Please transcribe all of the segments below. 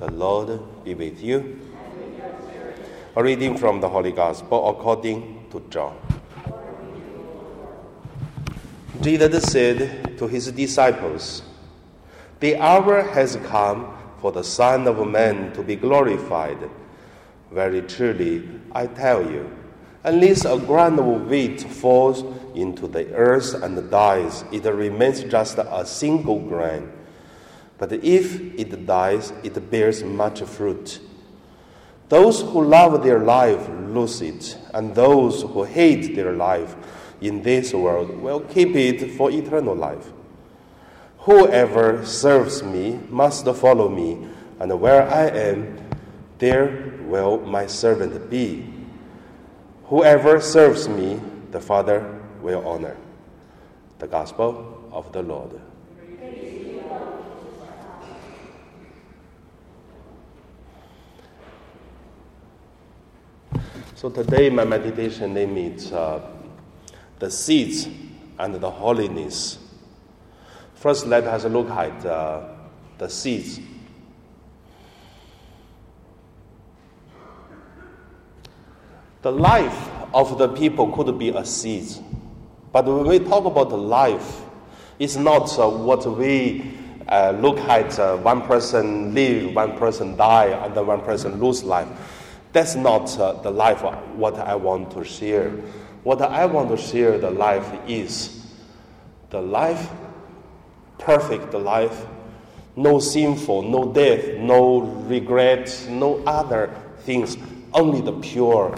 The Lord be with you. A reading from the Holy Gospel according to John. Jesus said to his disciples, The hour has come for the Son of Man to be glorified. Very truly, I tell you, unless a grain of wheat falls into the earth and dies, it remains just a single grain. But if it dies, it bears much fruit. Those who love their life lose it, and those who hate their life in this world will keep it for eternal life. Whoever serves me must follow me, and where I am, there will my servant be. Whoever serves me, the Father will honor. The Gospel of the Lord. So today my meditation name is uh, the seeds and the holiness. First, let us look at uh, the seeds. The life of the people could be a seed, but when we talk about life, it's not uh, what we uh, look at uh, one person live, one person die, and one person lose life. That's not uh, the life what I want to share. What I want to share the life is the life, perfect life, no sinful, no death, no regret, no other things, only the pure,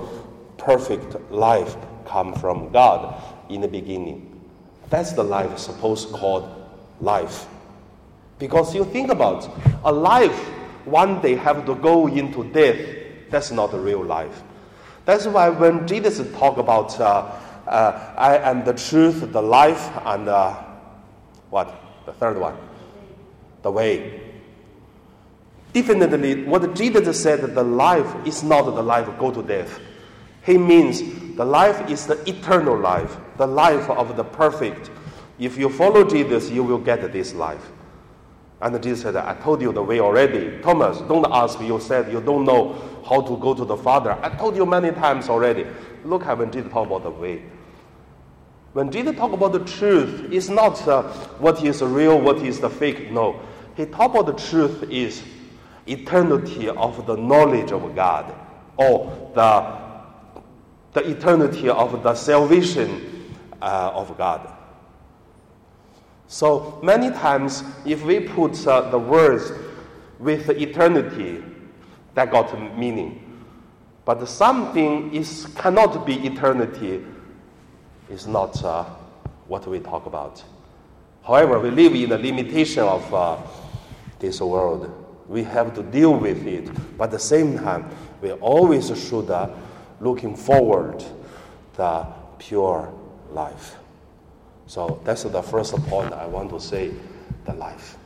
perfect life come from God in the beginning. That's the life supposed called life. Because you think about a life one day have to go into death that's not real life. That's why when Jesus talk about uh, uh, I am the truth, the life, and uh, what the third one, the way. Definitely, what Jesus said, the life is not the life go to death. He means the life is the eternal life, the life of the perfect. If you follow Jesus, you will get this life. And Jesus said, I told you the way already. Thomas, don't ask. You said you don't know how to go to the Father. I told you many times already. Look at when Jesus talk about the way. When Jesus talk about the truth, it's not uh, what is real, what is the fake. No. He talk about the truth is eternity of the knowledge of God or the, the eternity of the salvation uh, of God. So many times, if we put uh, the words with eternity, that got meaning. But something is cannot be eternity is not uh, what we talk about. However, we live in the limitation of uh, this world. We have to deal with it, but at the same time, we always should uh, looking forward the pure life. So that's the first point I want to say, the life.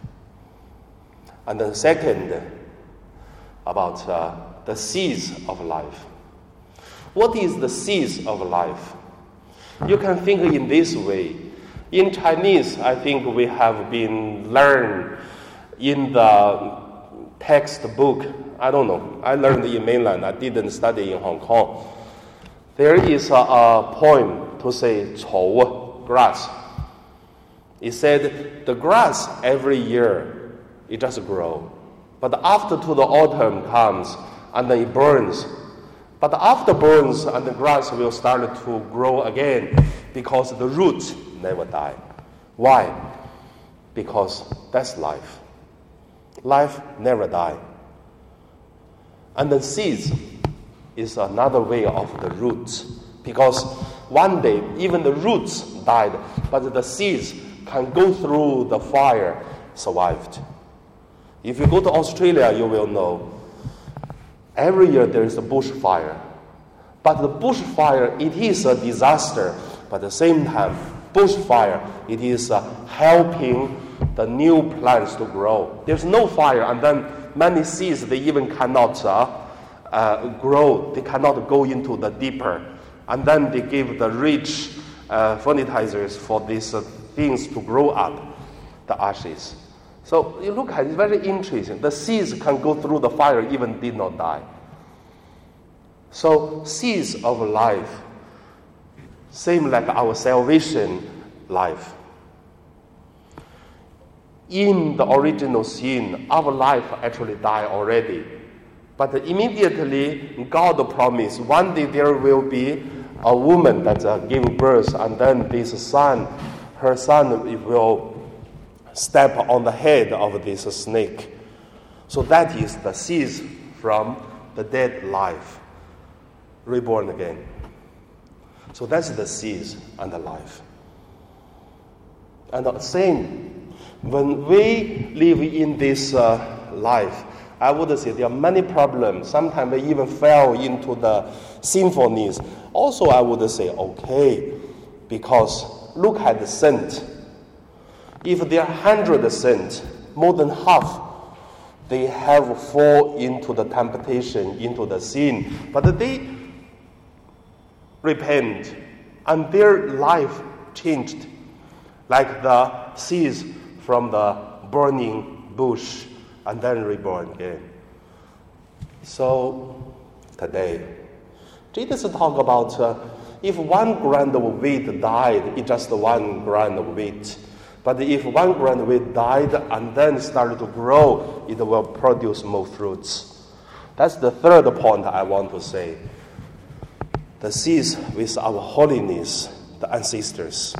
And then second, about uh, the seeds of life. What is the seeds of life? You can think in this way. In Chinese, I think we have been learned in the textbook. I don't know. I learned in mainland. I didn't study in Hong Kong. There is a, a poem to say 丑 grass. It said the grass every year it just grow, but after to the autumn comes and it burns. But after burns and the grass will start to grow again because the roots never die. Why? Because that's life. Life never die. And the seeds is another way of the roots because one day even the roots died, but the seeds can go through the fire, survived. If you go to Australia, you will know every year there is a bushfire. But the bushfire, it is a disaster, but at the same time, bushfire, it is uh, helping the new plants to grow. There's no fire, and then many seeds, they even cannot uh, uh, grow, they cannot go into the deeper. And then they give the rich uh, fertilizers for these uh, things to grow up, the ashes. So you look at it, it's very interesting. The seeds can go through the fire, even did not die. So seeds of life, same like our salvation life. In the original sin, our life actually died already. But immediately, God promised one day there will be a woman that uh, give birth, and then this son, her son, will step on the head of this snake. So that is the seeds from the dead life, reborn again. So that's the seeds and the life. And the same, when we live in this uh, life, I would say there are many problems. Sometimes they even fell into the sinfulness. Also, I would say, okay, because look at the saint. If there are hundred saints, more than half, they have fall into the temptation, into the sin, but they repent, and their life changed, like the seeds from the burning bush and then reborn again. So today, Jesus talk about uh, if one grain of wheat died, it's just one grain of wheat. But if one grain of wheat died and then started to grow, it will produce more fruits. That's the third point I want to say. The seeds with our holiness, the ancestors.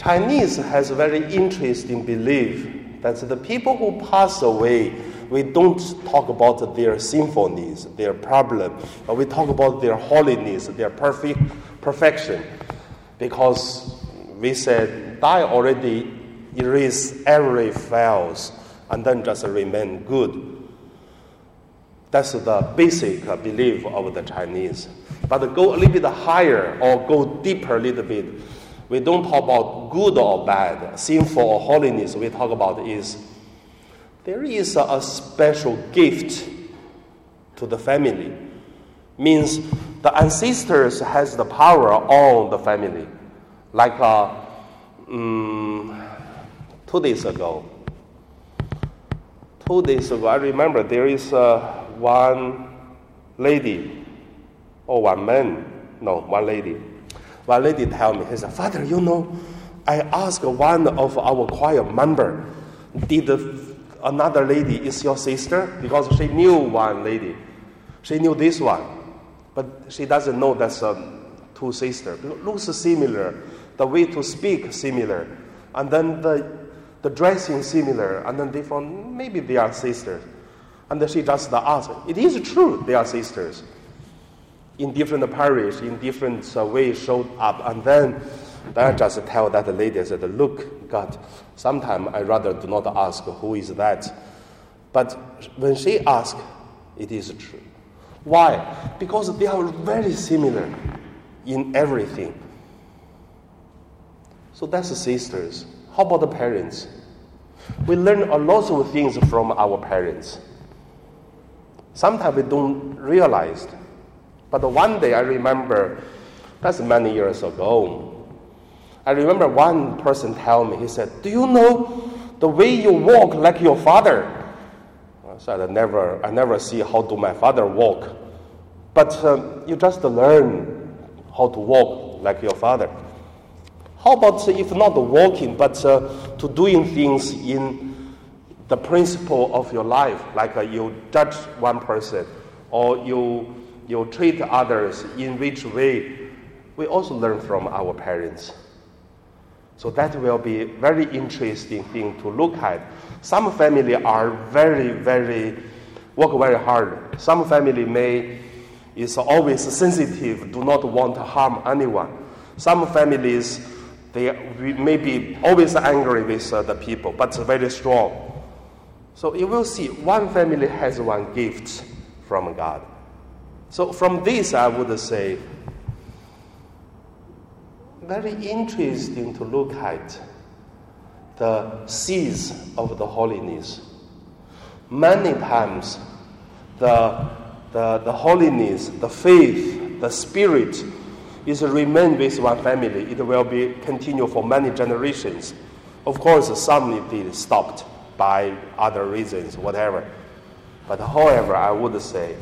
Chinese has a very interesting belief that the people who pass away, we don't talk about their symphonies, their problem, but we talk about their holiness, their perfect perfection, because we said die already erase every fails and then just remain good. That's the basic belief of the Chinese. But go a little bit higher or go deeper a little bit we don't talk about good or bad, sinful or holiness. We talk about is there is a special gift to the family. Means the ancestors has the power on the family. Like uh, um, two days ago, two days ago, I remember there is uh, one lady or one man, no, one lady one lady tell me, he said, Father, you know, I asked one of our choir member, did another lady is your sister? Because she knew one lady. She knew this one. But she doesn't know that's um, two sisters. Looks similar. The way to speak similar. And then the, the dressing similar. And then they found maybe they are sisters. And then she just asked, it is true they are sisters in different parish, in different uh, ways showed up. And then, I just tell that lady, I said, look, God, sometimes I rather do not ask who is that. But when she asks, it is true. Why? Because they are very similar in everything. So that's the sisters. How about the parents? We learn a lot of things from our parents. Sometimes we don't realize but one day I remember, that's many years ago. I remember one person tell me, he said, Do you know the way you walk like your father? I said, I never, I never see how do my father walk. But um, you just learn how to walk like your father. How about if not walking, but uh, to doing things in the principle of your life, like uh, you judge one person or you you treat others in which way, we also learn from our parents. So that will be very interesting thing to look at. Some family are very, very work very hard. Some family may is always sensitive, do not want to harm anyone. Some families they may be always angry with uh, the people, but very strong. So you will see one family has one gift from God. So, from this, I would say, very interesting to look at the seeds of the holiness. Many times, the, the, the holiness, the faith, the spirit is remain with one family. It will be continue for many generations. Of course, some indeed stopped by other reasons, whatever. But however, I would say,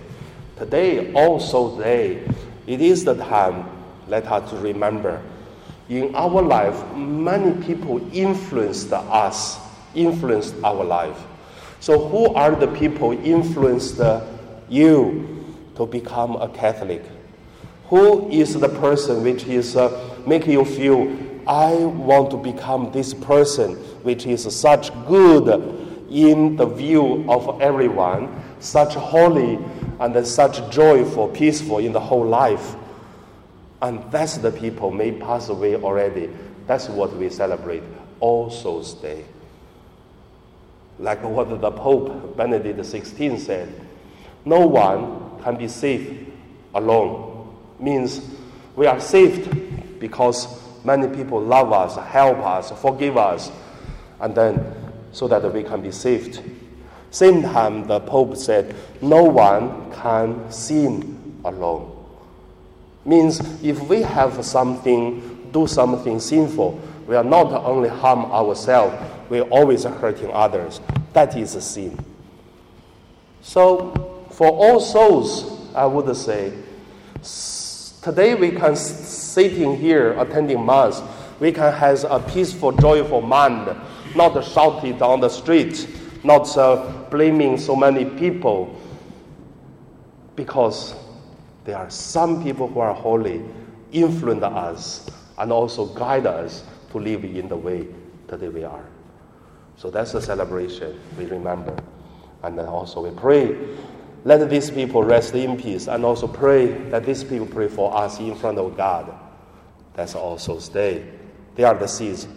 today, also today, it is the time, let us remember, in our life, many people influenced us, influenced our life. So, who are the people influenced you to become a Catholic? Who is the person which is uh, making you feel, I want to become this person which is such good in the view of everyone, such holy and such joyful, peaceful in the whole life? And that's the people may pass away already. That's what we celebrate All Souls Day. Like what the Pope Benedict XVI said, no one can be saved alone means we are saved because many people love us, help us, forgive us, and then so that we can be saved. Same time, the Pope said, no one can sin alone. Means if we have something, do something sinful, we are not only harm ourselves, we are always hurting others. That is a sin. So, for all souls, I would say, Today we can sitting here attending mass, we can have a peaceful, joyful mind, not shouted on the street, not uh, blaming so many people, because there are some people who are holy, influence us, and also guide us to live in the way that we are. So that's the celebration we remember. And then also we pray let these people rest in peace and also pray that these people pray for us in front of God. That's also stay. They are the seeds.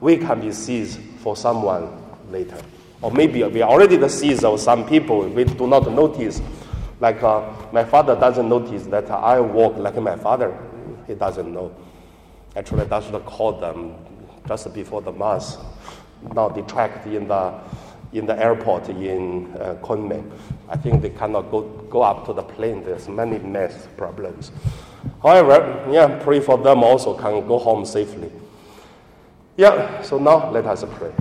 We can be seeds for someone later. Or maybe we already the seeds of some people we do not notice. Like uh, my father doesn't notice that I walk like my father. He doesn't know. Actually, I should call them just before the mass. Now detract in the in the airport in uh, Kunming. I think they cannot go, go up to the plane. There's many math problems. However, yeah, pray for them also can go home safely. Yeah, so now let us pray.